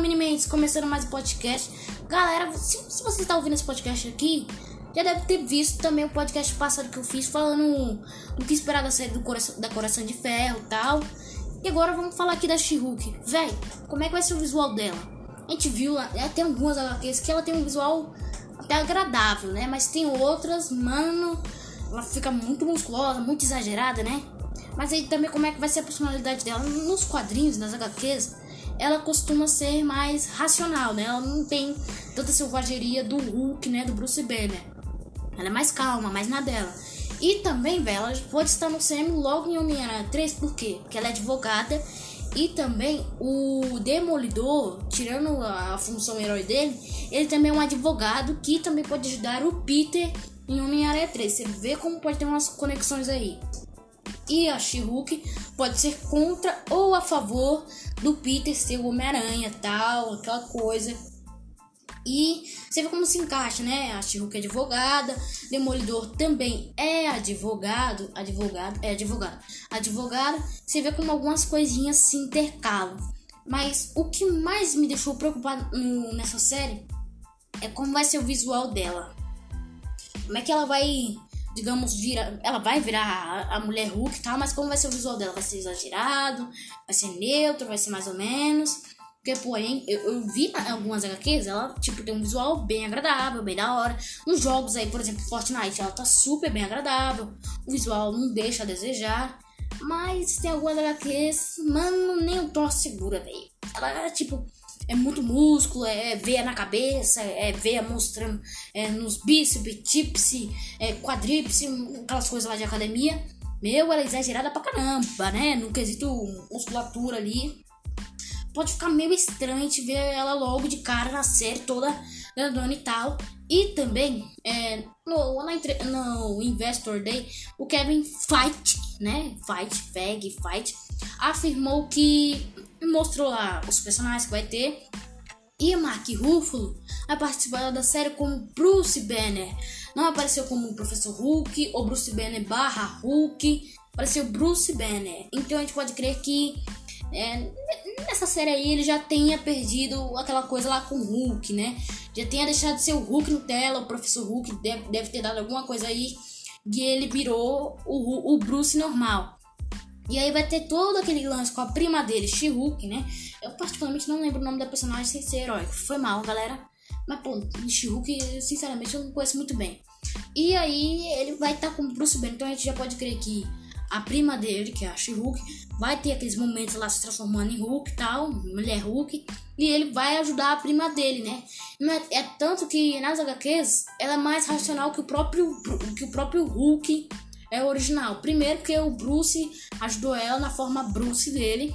Mini Mendes, começando mais um podcast. Galera, se, se você está ouvindo esse podcast aqui, já deve ter visto também o podcast passado que eu fiz falando do que esperar da série do coração, da Coração de Ferro e tal. E agora vamos falar aqui da She-Hulk. Véi, como é que vai ser o visual dela? A gente viu, tem algumas HQs que ela tem um visual até agradável, né? Mas tem outras, mano, ela fica muito musculosa, muito exagerada, né? Mas aí também como é que vai ser a personalidade dela nos quadrinhos, nas HQs? Ela costuma ser mais racional, né? Ela não tem tanta selvageria do Hulk, né? Do Bruce Banner. Ela é mais calma, mais na dela. E também, velho, ela pode estar no CM logo em Homem-Aranha 3, por quê? Porque ela é advogada. E também o Demolidor, tirando a função herói dele, ele também é um advogado que também pode ajudar o Peter em Homem-Aranha 3. Você vê como pode ter umas conexões aí. E a She-Hulk pode ser contra ou a favor do Peter ser o Homem-Aranha, tal, aquela coisa. E você vê como se encaixa, né? A She-Hulk é advogada, Demolidor também é advogado, advogado, é advogado, advogada. Você vê como algumas coisinhas se intercalam. Mas o que mais me deixou preocupado nessa série é como vai ser o visual dela. Como é que ela vai digamos, vira, ela vai virar a, a mulher Hulk e tal, mas como vai ser o visual dela? Vai ser exagerado? Vai ser neutro? Vai ser mais ou menos? Porque, porém, eu, eu vi algumas HQs, ela, tipo, tem um visual bem agradável, bem da hora. Nos jogos aí, por exemplo, Fortnite, ela tá super bem agradável. O visual não deixa a desejar. Mas tem algumas HQs, mano, nem o Thor segura, velho. Ela, tipo, é muito músculo, é veia na cabeça, é veia mostrando é, nos bíceps, típice, é, quadríceps, aquelas coisas lá de academia. Meu, ela é exagerada pra caramba, né? No quesito musculatura ali. Pode ficar meio estranho te ver ela logo de cara na série toda grandona e tal. E também, é, no, no Investor Day, o Kevin Fight, né? Fight, Fag, Fight, afirmou que mostrou lá os personagens que vai ter. E Mark Ruffalo vai participar da série como Bruce Banner. Não apareceu como Professor Hulk ou Bruce Banner barra Hulk. Apareceu Bruce Banner. Então a gente pode crer que é, nessa série aí ele já tenha perdido aquela coisa lá com o Hulk, né? Já tenha deixado de ser o Hulk no tela, o Professor Hulk deve, deve ter dado alguma coisa aí e ele virou o, o Bruce normal. E aí vai ter todo aquele lance com a prima dele, She-Hulk, né? Eu particularmente não lembro o nome da personagem sem ser heróico. Foi mal, galera. Mas, pô, She-Hulk, sinceramente, eu não conheço muito bem. E aí ele vai estar tá com o Bruce Banner. Então a gente já pode crer que a prima dele, que é a She-Hulk, vai ter aqueles momentos lá se transformando em Hulk e tal, mulher Hulk, e ele vai ajudar a prima dele, né? É, é, tanto que nas HQs ela é mais racional que o próprio, que o próprio Hulk é original. Primeiro porque o Bruce ajudou ela na forma Bruce dele.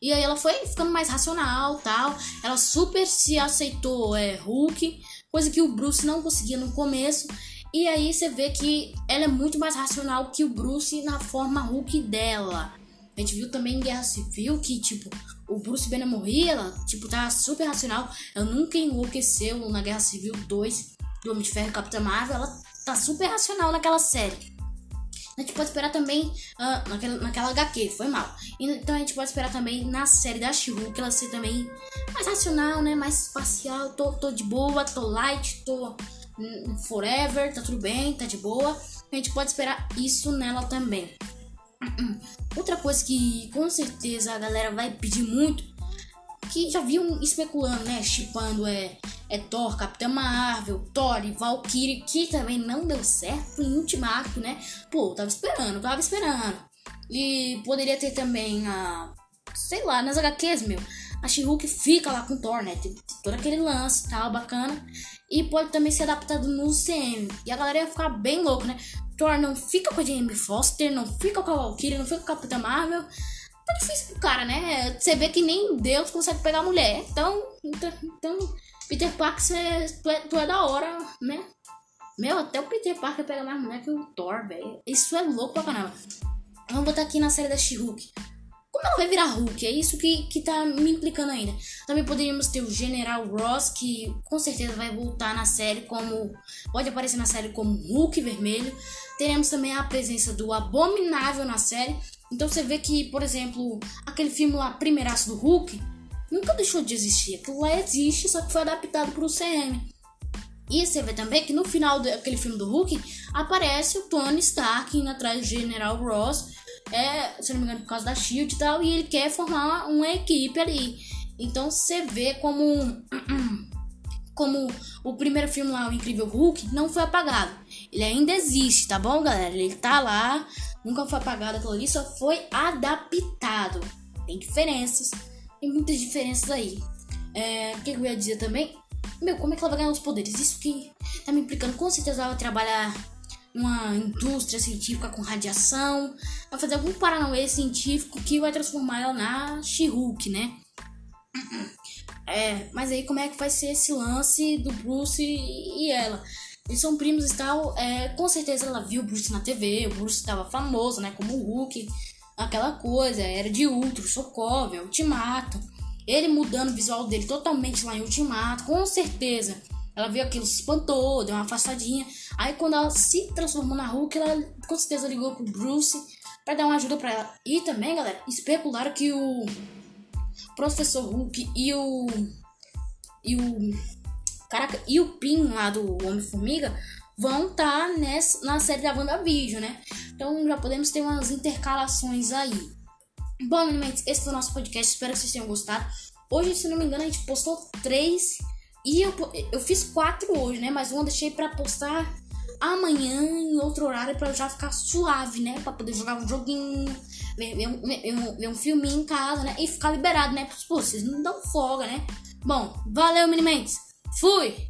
E aí ela foi ficando mais racional, tal. Ela super se aceitou é, Hulk, coisa que o Bruce não conseguia no começo. E aí você vê que ela é muito mais racional que o Bruce na forma Hulk dela. A gente viu também em Guerra Civil que, tipo, o Bruce Banner morria, ela, tipo, tá super racional. Ela nunca enlouqueceu na Guerra Civil 2 do Homem de Ferro e Capitã Marvel. Ela tá super racional naquela série. A gente pode esperar também uh, naquela, naquela HQ, foi mal. Então a gente pode esperar também na série da she que ela ser também mais racional, né? Mais espacial. Tô, tô de boa, tô light, tô hum, forever, tá tudo bem, tá de boa. A gente pode esperar isso nela também. Outra coisa que com certeza a galera vai pedir muito, que já viam especulando, né? Chipando é é Thor, Capitã Marvel, Thor e Valkyrie, que também não deu certo em Ultimato, né? Pô, eu tava esperando, eu tava esperando. E poderia ter também a. Sei lá, nas HQs, meu. A She-Hulk fica lá com Thor, né? Tem todo aquele lance tal, bacana. E pode também ser adaptado no CM. E a galera ia ficar bem louco, né? Thor não fica com a Jamie Foster, não fica com a Valkyrie, não fica com a Capitã Marvel. Tá difícil pro cara, né? Você vê que nem Deus consegue pegar mulher. Então, então, então Peter Parker, tu é, tu é da hora, né? Meu, até o Peter Parker pega mais mulher que o Thor, velho. Isso é louco pra caramba. Vamos botar aqui na série da She-Hulk. Como ela vai virar Hulk? É isso que, que tá me implicando ainda. Também poderíamos ter o General Ross, que com certeza vai voltar na série como. Pode aparecer na série como Hulk vermelho. Teremos também a presença do Abominável na série. Então você vê que, por exemplo, aquele filme lá, Primeiraço do Hulk, nunca deixou de existir. Aquilo lá existe, só que foi adaptado para o CM. E você vê também que no final daquele filme do Hulk aparece o Tony Stark indo atrás do General Ross, é, se não me engano, por causa da Shield e tal, e ele quer formar uma equipe ali. Então você vê como como o primeiro filme lá, o Incrível Hulk, não foi apagado. Ele ainda existe, tá bom, galera? Ele tá lá, nunca foi apagado aquilo ali, só foi adaptado. Tem diferenças, muitas diferenças aí. É, o que eu ia dizer também? Meu, como é que ela vai ganhar os poderes? Isso que tá me implicando. Com certeza ela vai trabalhar numa indústria científica com radiação, vai fazer algum paranauê científico que vai transformar ela na She-Hulk, né? É, mas aí como é que vai ser esse lance do Bruce e, ela? Eles são primos e tal. É, com certeza ela viu o Bruce na TV. O Bruce estava famoso, né? Como o Hulk. Aquela coisa. Era de Ultron, Sokovia, Ultimato. Ele mudando o visual dele totalmente lá em Ultimato. Com certeza. Ela viu aquilo, se espantou, deu uma afastadinha. Aí quando ela se transformou na Hulk, ela com certeza ligou pro Bruce para dar uma ajuda para ela. E também, galera, especularam que o Professor Hulk e o. E o. Caraca, e o Pin lá do Homem-Formiga vão estar tá nessa, na série da WandaVision, né? Então já podemos ter umas intercalações aí. Bom, meninos, esse foi o nosso podcast. Espero que vocês tenham gostado. Hoje, se não me engano, a gente postou três. E eu, eu fiz quatro hoje, né? Mas um deixei pra postar amanhã em outro horário para já ficar suave, né? Para poder jogar um joguinho, ver, ver, um, ver, ver um filminho em casa, né? E ficar liberado, né? Pô, vocês não dão folga, né? Bom, valeu, Minimentes. Fui!